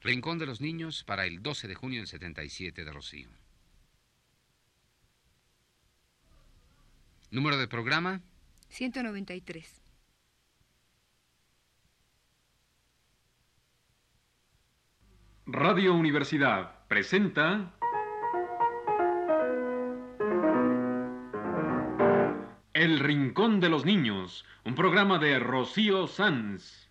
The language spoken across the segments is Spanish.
Rincón de los Niños para el 12 de junio del 77 de Rocío. Número de programa 193. Radio Universidad presenta El Rincón de los Niños, un programa de Rocío Sanz.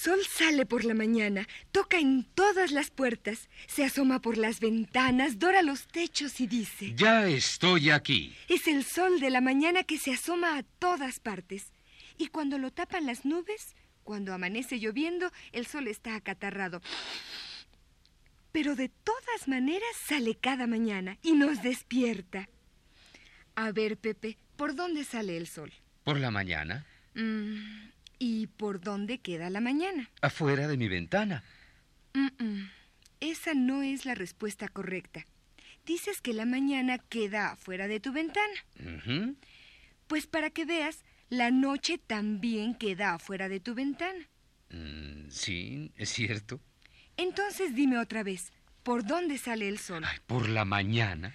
Sol sale por la mañana, toca en todas las puertas, se asoma por las ventanas, dora los techos y dice... Ya estoy aquí. Es el sol de la mañana que se asoma a todas partes. Y cuando lo tapan las nubes, cuando amanece lloviendo, el sol está acatarrado. Pero de todas maneras sale cada mañana y nos despierta. A ver, Pepe, ¿por dónde sale el sol? ¿Por la mañana? Mm, ¿Y por dónde queda la mañana? Afuera de mi ventana. Mm, mm. Esa no es la respuesta correcta. Dices que la mañana queda afuera de tu ventana. Pues para que veas, la noche también queda afuera de tu ventana. Mm, sí, es cierto. Entonces dime otra vez, ¿por dónde sale el sol? Ay, por la mañana.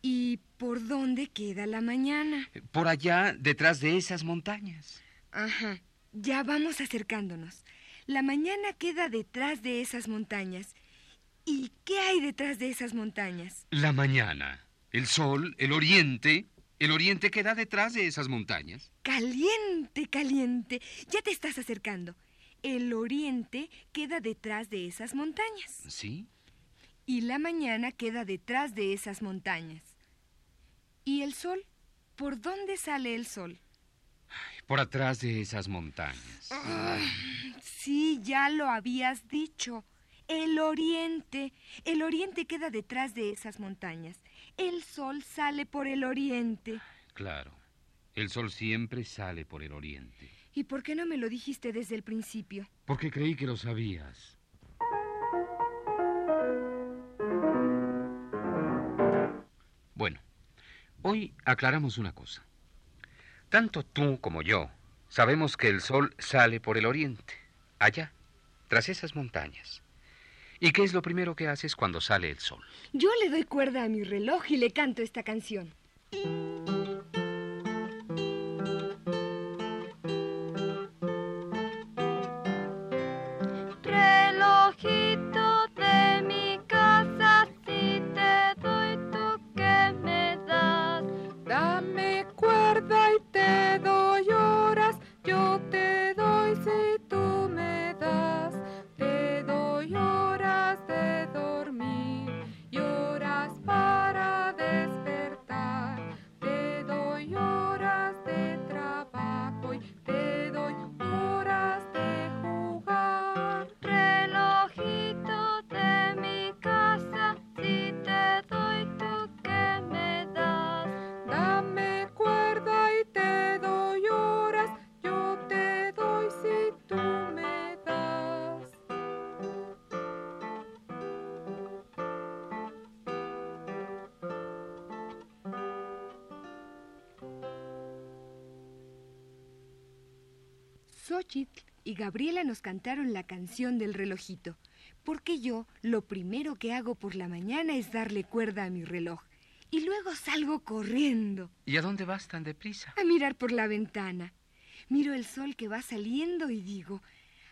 ¿Y por dónde queda la mañana? Por allá, detrás de esas montañas. Ajá, ya vamos acercándonos. La mañana queda detrás de esas montañas. ¿Y qué hay detrás de esas montañas? La mañana. El sol, el oriente. El oriente queda detrás de esas montañas. Caliente, caliente. Ya te estás acercando. El oriente queda detrás de esas montañas. ¿Sí? Y la mañana queda detrás de esas montañas. ¿Y el sol? ¿Por dónde sale el sol? Por atrás de esas montañas. Sí, ya lo habías dicho. El oriente. El oriente queda detrás de esas montañas. El sol sale por el oriente. Claro. El sol siempre sale por el oriente. ¿Y por qué no me lo dijiste desde el principio? Porque creí que lo sabías. Bueno, hoy aclaramos una cosa. Tanto tú como yo sabemos que el sol sale por el oriente, allá, tras esas montañas. ¿Y qué es lo primero que haces cuando sale el sol? Yo le doy cuerda a mi reloj y le canto esta canción. Relojito de mi casa, si te doy tú que me das. Dame cuerda y y Gabriela nos cantaron la canción del relojito, porque yo lo primero que hago por la mañana es darle cuerda a mi reloj y luego salgo corriendo ¿Y a dónde vas tan deprisa? a mirar por la ventana. Miro el sol que va saliendo y digo,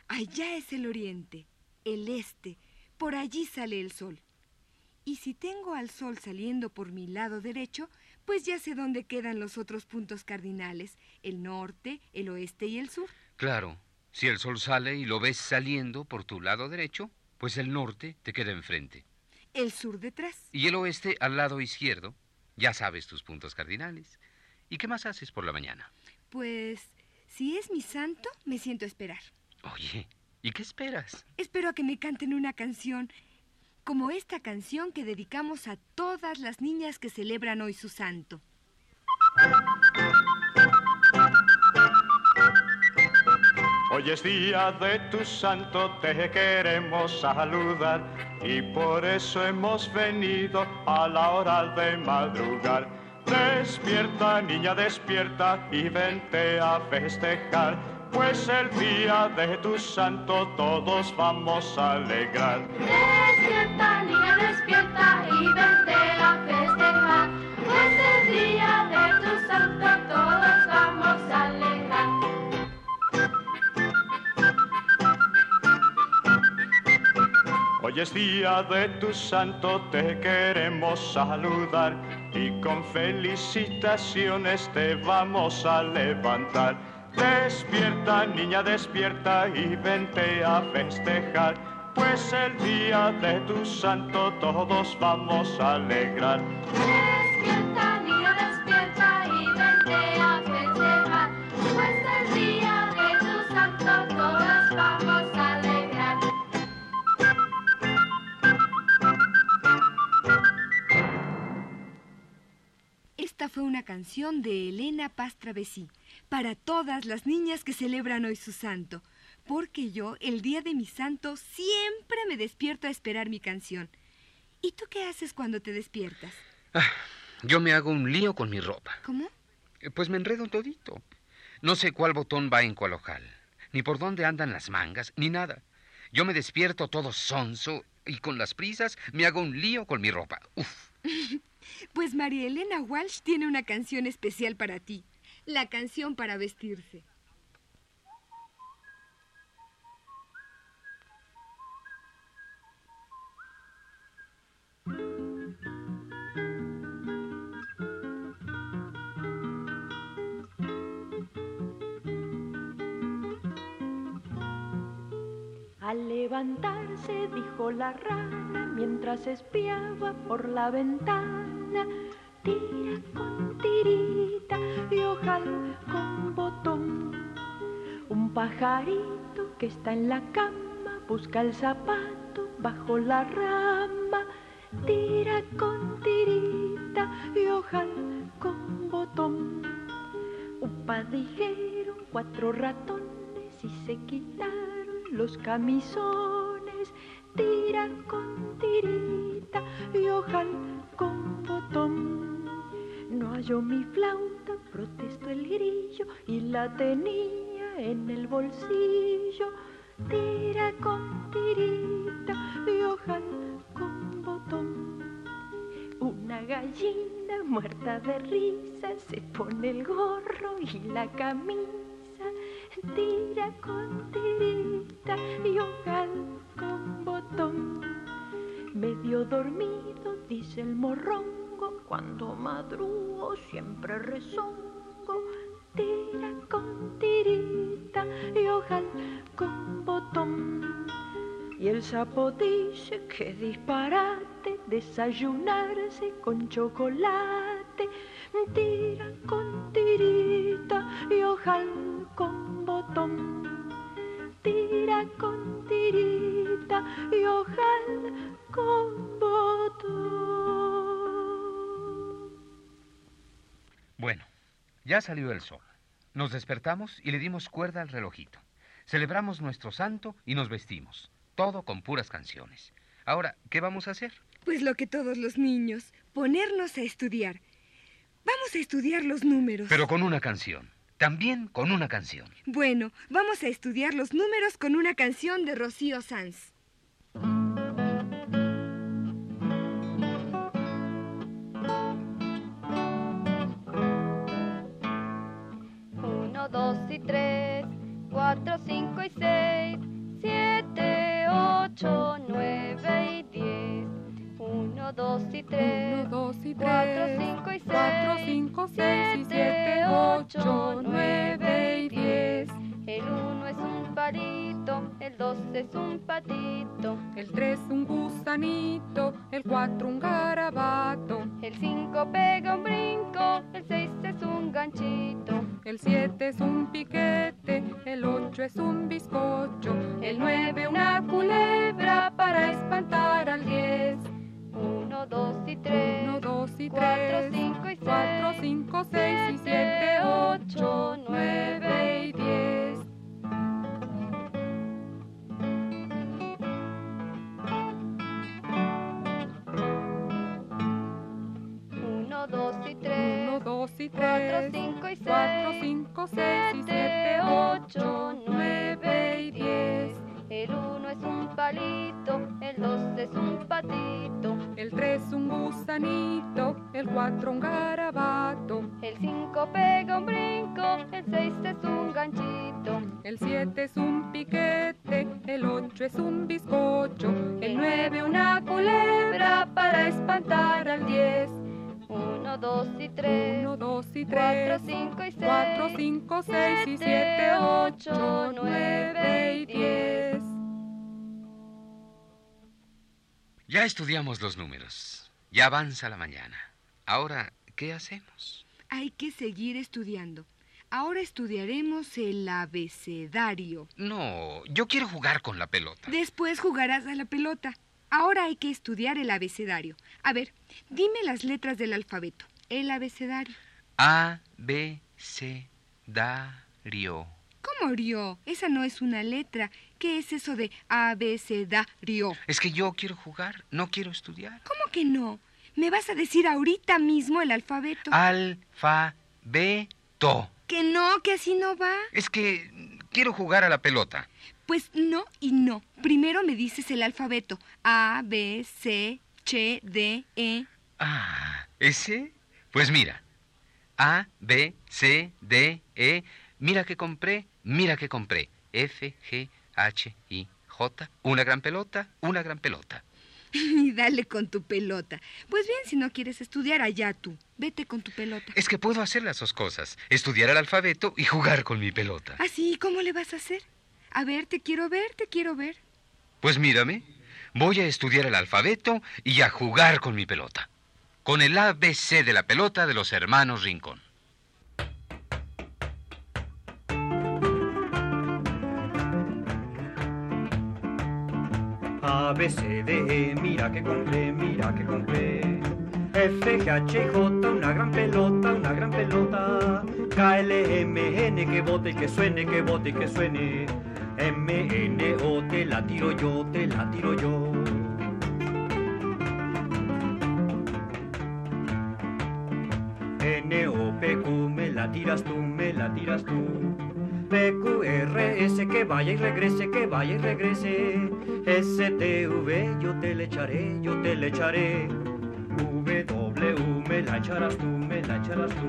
allá es el oriente, el este, por allí sale el sol. Y si tengo al sol saliendo por mi lado derecho, pues ya sé dónde quedan los otros puntos cardinales, el norte, el oeste y el sur. Claro, si el sol sale y lo ves saliendo por tu lado derecho, pues el norte te queda enfrente. el sur detrás. Y el oeste al lado izquierdo. Ya sabes tus puntos cardinales. ¿Y qué más haces por la mañana? Pues, si es mi santo, me siento a esperar. Oye, ¿y qué esperas? Espero a que me canten una canción, como esta canción que dedicamos a todas las niñas que celebran hoy su santo. Hoy es día de tu santo, te queremos saludar y por eso hemos venido a la hora de madrugar. Despierta, niña, despierta y vente a festejar, pues el día de tu santo todos vamos a alegrar. Hoy es día de tu santo, te queremos saludar y con felicitaciones te vamos a levantar. Despierta, niña, despierta y vente a festejar, pues el día de tu santo todos vamos a alegrar. Canción de Elena Paz Travesí, para todas las niñas que celebran hoy su santo, porque yo, el día de mi santo, siempre me despierto a esperar mi canción. ¿Y tú qué haces cuando te despiertas? Yo me hago un lío con mi ropa. ¿Cómo? Eh, Pues me enredo todito. No sé cuál botón va en cuál ojal, ni por dónde andan las mangas, ni nada. Yo me despierto todo sonso y con las prisas me hago un lío con mi ropa. Uf. Pues María Elena Walsh tiene una canción especial para ti, la canción para vestirse. Al levantarse, dijo la rana, mientras espiaba por la ventana, tira con tirita y ojal con botón. Un pajarito que está en la cama busca el zapato bajo la rama, tira con tirita y ojal con botón. Un padijero, cuatro ratones y se quitaron los camisones, tira con tirita y ojal. Halló mi flauta, protestó el grillo y la tenía en el bolsillo. Tira con tirita y ojal con botón. Una gallina muerta de risa se pone el gorro y la camisa. Tira con tirita y ojal con botón. Medio dormido, dice el cuando madrugo siempre rezongo. Tira con tirita y ojal con botón. Y el sapo dice que disparate desayunarse con chocolate. Tira con tirita y ojal con botón. Tira con tirita y ojal con botón. Ya salió el sol. Nos despertamos y le dimos cuerda al relojito. Celebramos nuestro santo y nos vestimos. Todo con puras canciones. Ahora, ¿qué vamos a hacer? Pues lo que todos los niños, ponernos a estudiar. Vamos a estudiar los números. Pero con una canción. También con una canción. Bueno, vamos a estudiar los números con una canción de Rocío Sanz. 4, 5 y 6, 7, 8, 9 y 10, 1, 2 y 3, 1, 2 y 3, 4, 5 y 6, 4, 5, 6 7, 7 8, 9 y 10. El 1 es un parito, el 2 es un patito, el 3 un gusanito, el 4 un garabato, el 5 pega un brinco, el 6 es un ganchito el 7 es un piquete, el 8 es un bizcocho, el nueve una culebra para espantar al diez. Uno, dos y tres, 1, 2 y 3, cuatro, cinco y 4, seis, 5, 6 y 7, 8, 9 y 10. uno, dos y tres, 1, 2 y cuatro, 3, cinco y 4, seis, 5, 6 y 7, 8, 9 y 10. El uno es un palito, el dos es un patito, El 3 un gusanito, el 4 un garabato, el cinco pega un brinco, el seis es un ganchito, el 7 es un piquete, el 8 es un bizcocho, el 9 una culebra para espantar al 10. Uno, dos y tres, 1, 2 y cuatro, 3, cinco y seis, 4, 5, 6 y 7, 8, 9 y 10. Ya estudiamos los números. Ya avanza la mañana. Ahora, ¿qué hacemos? Hay que seguir estudiando. Ahora estudiaremos el abecedario. No, yo quiero jugar con la pelota. Después jugarás a la pelota. Ahora hay que estudiar el abecedario. A ver, dime las letras del alfabeto. El abecedario. A, B, C, Dario. ¿Cómo rio? Esa no es una letra. ¿Qué es eso de abecedario? Es que yo quiero jugar, no quiero estudiar. ¿Cómo que no? Me vas a decir ahorita mismo el alfabeto. Alfabeto. Que no, que así no va. Es que quiero jugar a la pelota. Pues no y no. Primero me dices el alfabeto. A, B, C, H, D, E. Ah, ¿ese? Pues mira. A, B, C, D, E. Mira que compré, mira que compré. F, G, H, I, J. Una gran pelota, una gran pelota. Y dale con tu pelota. Pues bien, si no quieres estudiar allá tú. Vete con tu pelota. Es que puedo hacer las dos cosas. Estudiar el alfabeto y jugar con mi pelota. ¿Así? ¿Cómo le vas a hacer? A ver, te quiero ver, te quiero ver. Pues mírame, voy a estudiar el alfabeto y a jugar con mi pelota. Con el ABC de la pelota de los hermanos Rincón. A, B, C, D, E, mira que compré, mira que compré. F, G, H, I, J, una gran pelota, una gran pelota. K, L, M, N, que bote y que suene, que bote y que suene. M, N, O, te la tiro yo, te la tiro yo. N, O, P, Q, me la tiras tú, me la tiras tú. P, Q, R, S, que vaya y regrese, que vaya y regrese. S, T, V, yo te le echaré, yo te le echaré. W, me la echarás tú, me la echarás tú.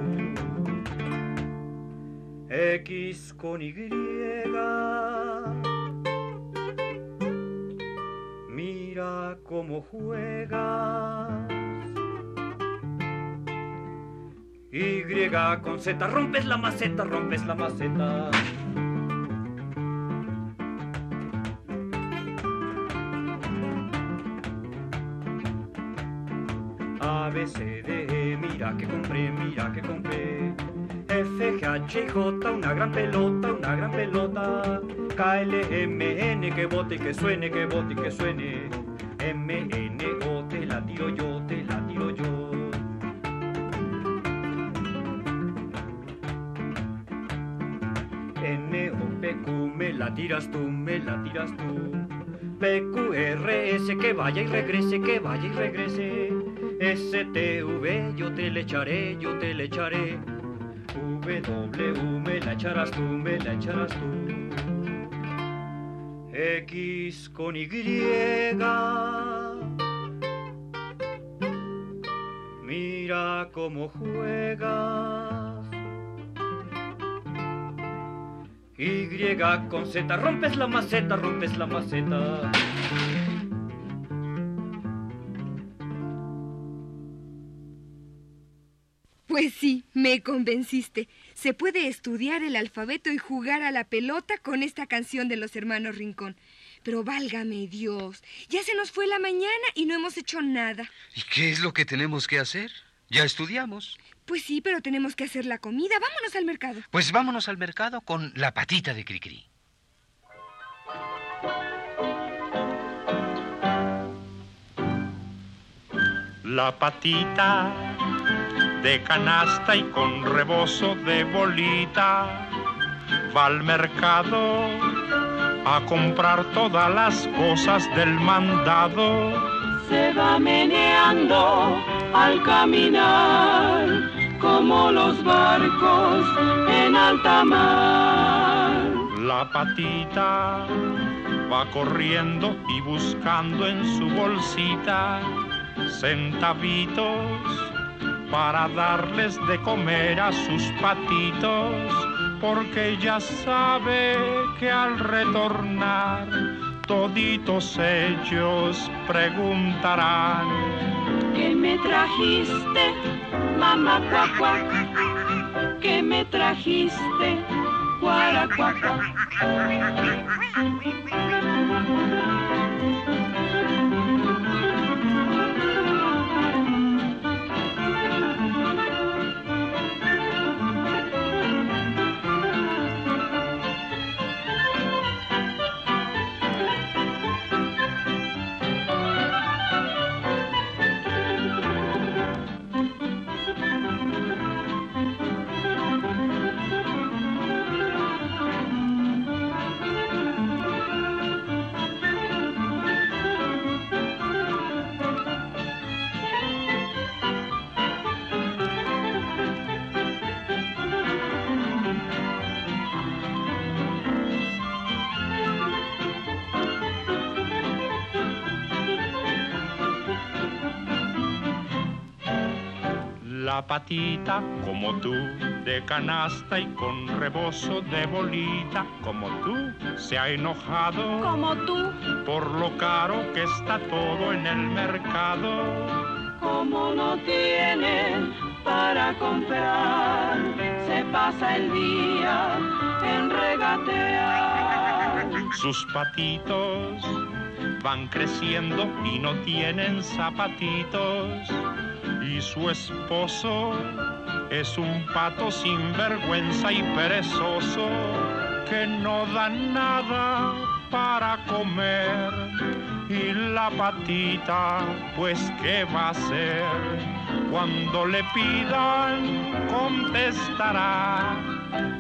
X con Y. cómo juegas. Y con Z, rompes la maceta, rompes la maceta. A, B, C, D, E, mira que compré, mira que compré. F, G, H, J, una gran pelota, una gran pelota. K, L, M, N, que bote y que suene, que bote y que suene. Tiras tú, me la tiras tú. P, Q, R, S, que vaya y regrese, que vaya y regrese. S, T, V, yo te le echaré, yo te le echaré. W, me la echarás tú, me la echarás tú. X con Y. Mira cómo juegas. Y con Z, rompes la maceta, rompes la maceta. Pues sí, me convenciste. Se puede estudiar el alfabeto y jugar a la pelota con esta canción de los hermanos Rincón. Pero válgame Dios, ya se nos fue la mañana y no hemos hecho nada. ¿Y qué es lo que tenemos que hacer? Ya estudiamos. Pues sí, pero tenemos que hacer la comida. Vámonos al mercado. Pues vámonos al mercado con la patita de Cricri. La patita de canasta y con rebozo de bolita va al mercado a comprar todas las cosas del mandado. Se va meneando al caminar como los barcos en alta mar. La patita va corriendo y buscando en su bolsita centavitos para darles de comer a sus patitos, porque ya sabe que al retornar toditos ellos preguntarán. ¿Qué me trajiste, mamá cuacua? ¿Qué me trajiste, guaracuacua? Patita como tú, de canasta y con rebozo de bolita, como tú, se ha enojado Como tú, por lo caro que está todo en el mercado. como no tiene para comprar, se pasa el día en regatear. Sus patitos van creciendo y no tienen zapatitos. Y su esposo es un pato sin vergüenza y perezoso que no da nada para comer. Y la patita, pues, ¿qué va a hacer? Cuando le pidan, contestará.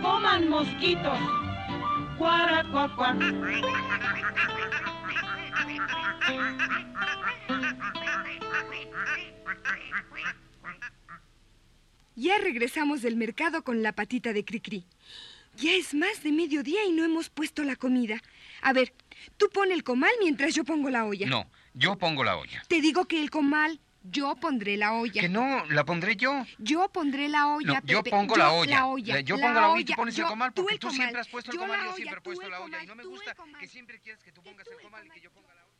Coman mosquitos, guaracuacua. Ya regresamos del mercado con la patita de Cricri. Ya es más de mediodía y no hemos puesto la comida. A ver, tú pon el comal mientras yo pongo la olla. No, yo pongo la olla. Te digo que el comal, yo pondré la olla. Que no, la pondré yo. Yo pondré la olla, No, yo pongo la Yo olla. La olla. Yo la pongo la olla y tú pones el Yo- comal porque el tú comal. siempre has puesto el comal y la yo siempre he tú puesto el la olla. Y no me tú el gusta que siempre quieras que tú pongas tú el el comal y que yo ponga la olla.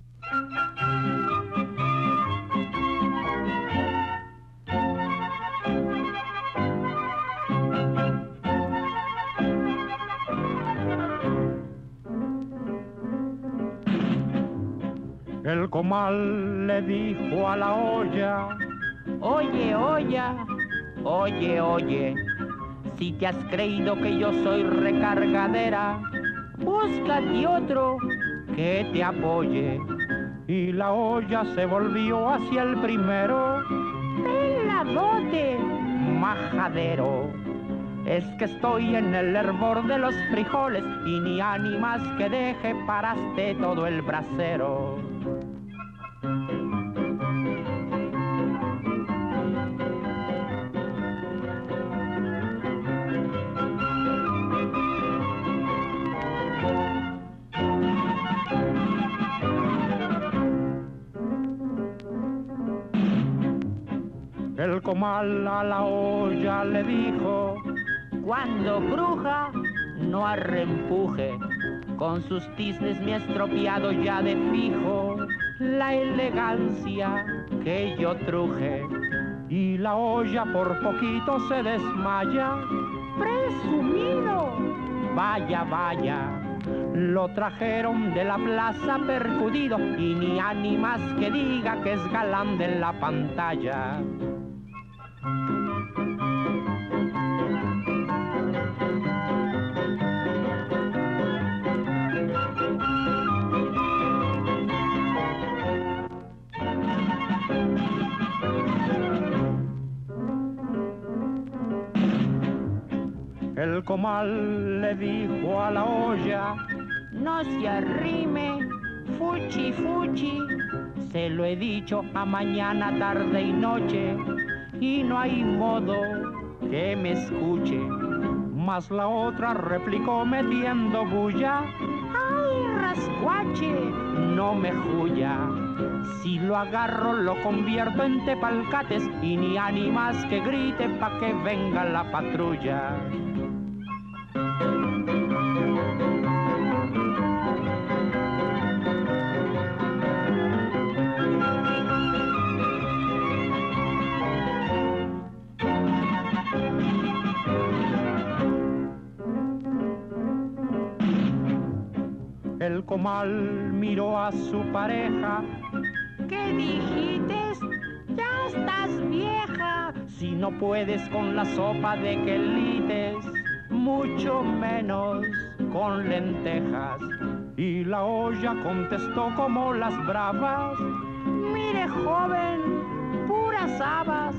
El comal le dijo a la olla. Oye, olla, oye, oye, si te has creído que yo soy recargadera, búscate otro que te apoye. Y la olla se volvió hacia el primero. Peladote, majadero. Es que estoy en el hervor de los frijoles y ni ánimas que deje paraste todo el brasero. Comal a la olla le dijo. Cuando cruja, no arrempuje. Con sus tiznes me estropeado ya de fijo la elegancia que yo truje. y la olla por poquito se desmaya. Presumido. Vaya, vaya, lo trajeron de la plaza percudido y ni ánimas que diga que es galán de la pantalla. Comal le dijo a la olla, No se arrime. Fuchi, fuchi. se lo he dicho a mañana, tarde y noche, y no hay modo que me escuche. Mas la otra replicó metiendo bulla, ¡Ay, rascuache! no me juya. Si lo agarro lo convierto en tepalcates y ni ánimas que grite pa' que venga la patrulla. Comal miró a su pareja. ¿Qué dijiste? Ya estás vieja. Si no puedes con la sopa de quelites, mucho menos con lentejas. Y la olla contestó como las bravas. Mire, joven, puras habas.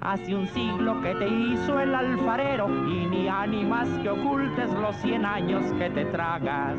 Hace un siglo que te hizo el alfarero y ni ánimas que ocultes los cien años que te tragas.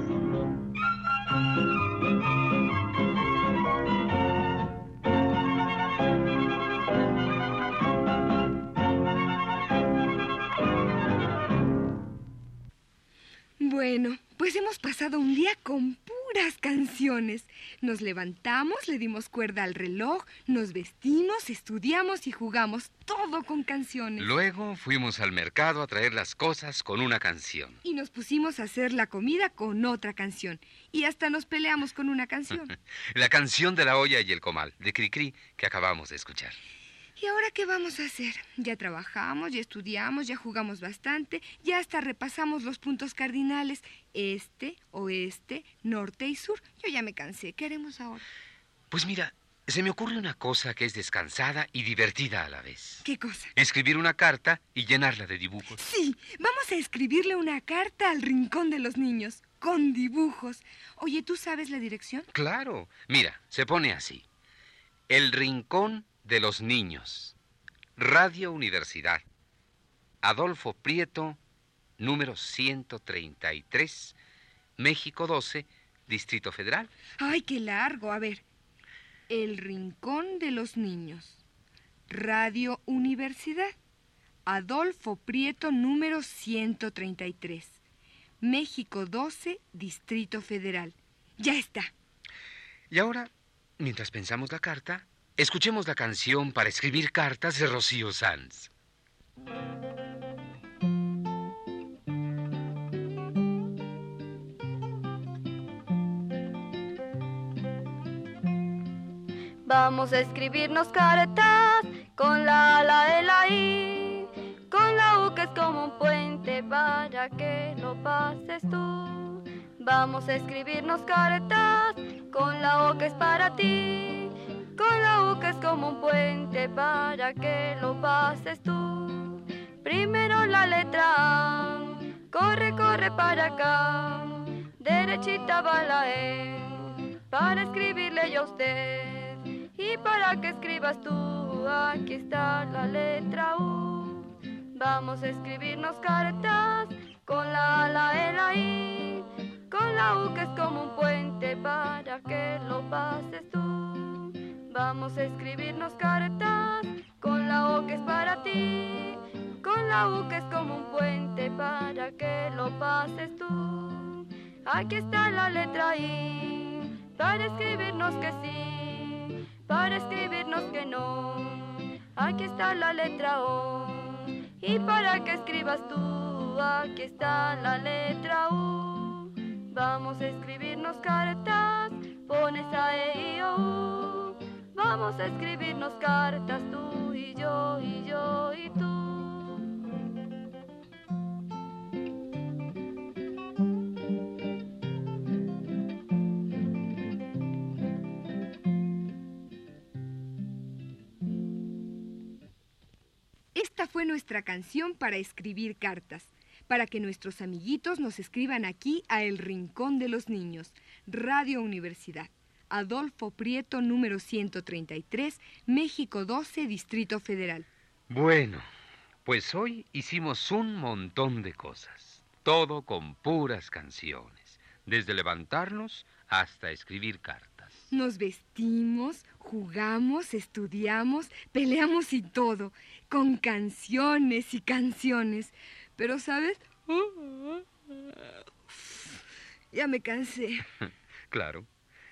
Bueno, pues hemos pasado un día con puras canciones. Nos levantamos, le dimos cuerda al reloj, nos vestimos, estudiamos y jugamos, todo con canciones. Luego fuimos al mercado a traer las cosas con una canción. Y nos pusimos a hacer la comida con otra canción. Y hasta nos peleamos con una canción. La canción de la olla y el comal, de Cricri, que acabamos de escuchar. ¿Y ahora qué vamos a hacer? Ya trabajamos, ya estudiamos, ya jugamos bastante, ya hasta repasamos los puntos cardinales, este, oeste, norte y sur. Yo ya me cansé. ¿Qué haremos ahora? Pues mira, se me ocurre una cosa que es descansada y divertida a la vez. ¿Qué cosa? Escribir una carta y llenarla de dibujos. Sí, vamos a escribirle una carta al rincón de los niños, con dibujos. Oye, ¿tú sabes la dirección? Claro. Mira, se pone así. El rincón de los niños. Radio Universidad. Adolfo Prieto, número 133, México 12, Distrito Federal. Ay, qué largo. A ver. El rincón de los niños. Radio Universidad. Adolfo Prieto, número 133. México 12, Distrito Federal. Ya está. Y ahora, mientras pensamos la carta, escuchemos la canción para escribir cartas de Rocío Sanz. Vamos a escribirnos cartas con la A, la E, la con la U que es como un puente para que lo pases tú. Vamos a escribirnos cartas con la O que es para ti, con la que es como un puente para que lo pases tú. Primero la letra A, corre, corre para acá, derechita va la E, para escribirle yo a usted. Y para que escribas tú, aquí está la letra U. Vamos a escribirnos cartas con la A, la E, la I, con la U que es como un puente para que lo pases tú. Vamos a escribirnos cartas con la O que es para ti, con la U que es como un puente para que lo pases tú. Aquí está la letra I para escribirnos que sí, para escribirnos que no. Aquí está la letra O y para que escribas tú, aquí está la letra U. Vamos a escribirnos cartas, pones a E, I, O, U. Vamos a escribirnos cartas tú y yo y yo y tú. Esta fue nuestra canción para escribir cartas, para que nuestros amiguitos nos escriban aquí a El Rincón de los Niños, Radio Universidad. Adolfo Prieto, número 133, México 12, Distrito Federal. Bueno, pues hoy hicimos un montón de cosas, todo con puras canciones, desde levantarnos hasta escribir cartas. Nos vestimos, jugamos, estudiamos, peleamos y todo, con canciones y canciones. Pero, ¿sabes? Ya me cansé. claro,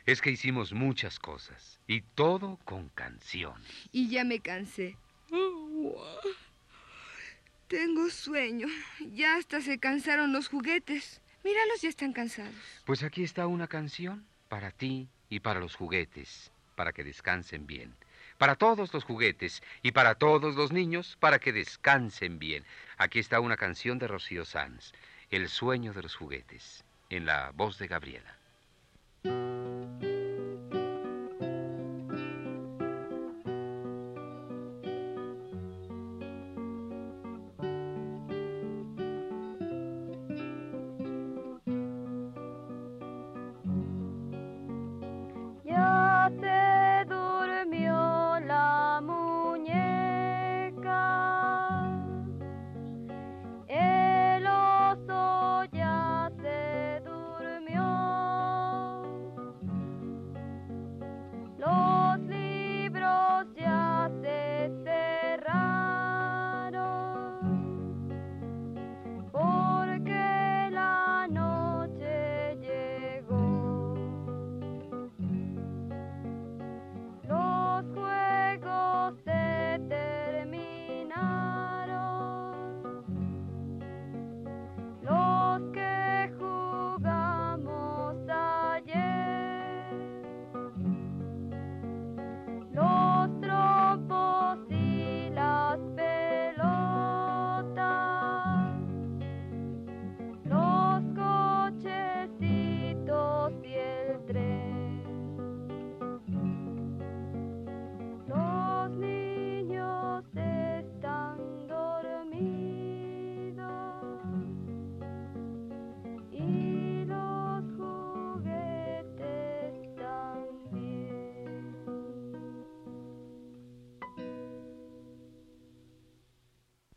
es que hicimos muchas cosas y todo con canciones. Y ya me cansé. Tengo sueño. Ya hasta se cansaron los juguetes. Míralos, ya están cansados. Pues aquí está una canción para ti y para los juguetes, para que descansen bien. Para todos los juguetes y para todos los niños, para que descansen bien. Aquí está una canción de Rocío Sanz, El sueño de los juguetes, en la voz de Gabriela. Ya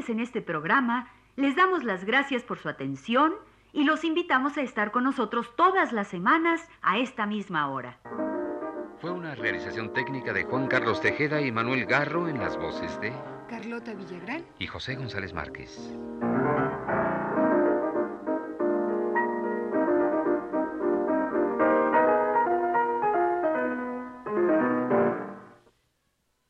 Participantes en este programa les damos las gracias por su atención y los invitamos a estar con nosotros todas las semanas a esta misma hora. Fue una realización técnica de Juan Carlos Tejeda y Manuel Garro en las voces de... Carlota Villagrán. y José González Márquez.